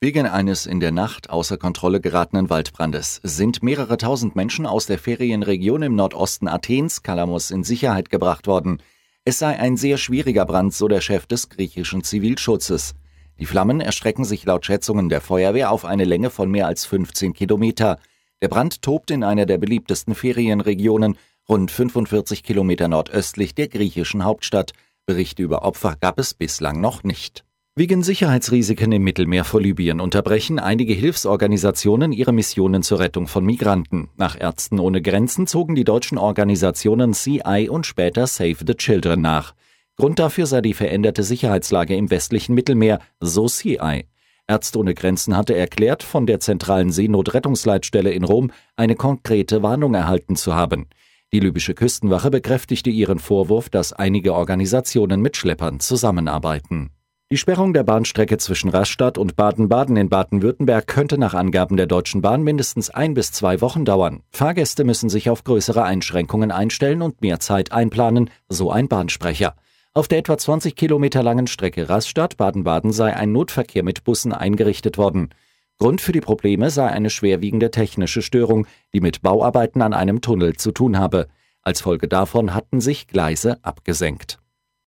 Wegen eines in der Nacht außer Kontrolle geratenen Waldbrandes sind mehrere tausend Menschen aus der Ferienregion im Nordosten Athens, Kalamos, in Sicherheit gebracht worden. Es sei ein sehr schwieriger Brand, so der Chef des griechischen Zivilschutzes. Die Flammen erstrecken sich laut Schätzungen der Feuerwehr auf eine Länge von mehr als 15 Kilometer. Der Brand tobt in einer der beliebtesten Ferienregionen, rund 45 Kilometer nordöstlich der griechischen Hauptstadt. Berichte über Opfer gab es bislang noch nicht. Wegen Sicherheitsrisiken im Mittelmeer vor Libyen unterbrechen einige Hilfsorganisationen ihre Missionen zur Rettung von Migranten. Nach Ärzten ohne Grenzen zogen die deutschen Organisationen CI und später Save the Children nach. Grund dafür sei die veränderte Sicherheitslage im westlichen Mittelmeer, so CI. Ärzte ohne Grenzen hatte erklärt, von der zentralen Seenotrettungsleitstelle in Rom eine konkrete Warnung erhalten zu haben. Die libysche Küstenwache bekräftigte ihren Vorwurf, dass einige Organisationen mit Schleppern zusammenarbeiten. Die Sperrung der Bahnstrecke zwischen Rastatt und Baden-Baden in Baden-Württemberg könnte nach Angaben der Deutschen Bahn mindestens ein bis zwei Wochen dauern. Fahrgäste müssen sich auf größere Einschränkungen einstellen und mehr Zeit einplanen, so ein Bahnsprecher. Auf der etwa 20 Kilometer langen Strecke Rastatt-Baden-Baden sei ein Notverkehr mit Bussen eingerichtet worden. Grund für die Probleme sei eine schwerwiegende technische Störung, die mit Bauarbeiten an einem Tunnel zu tun habe. Als Folge davon hatten sich Gleise abgesenkt.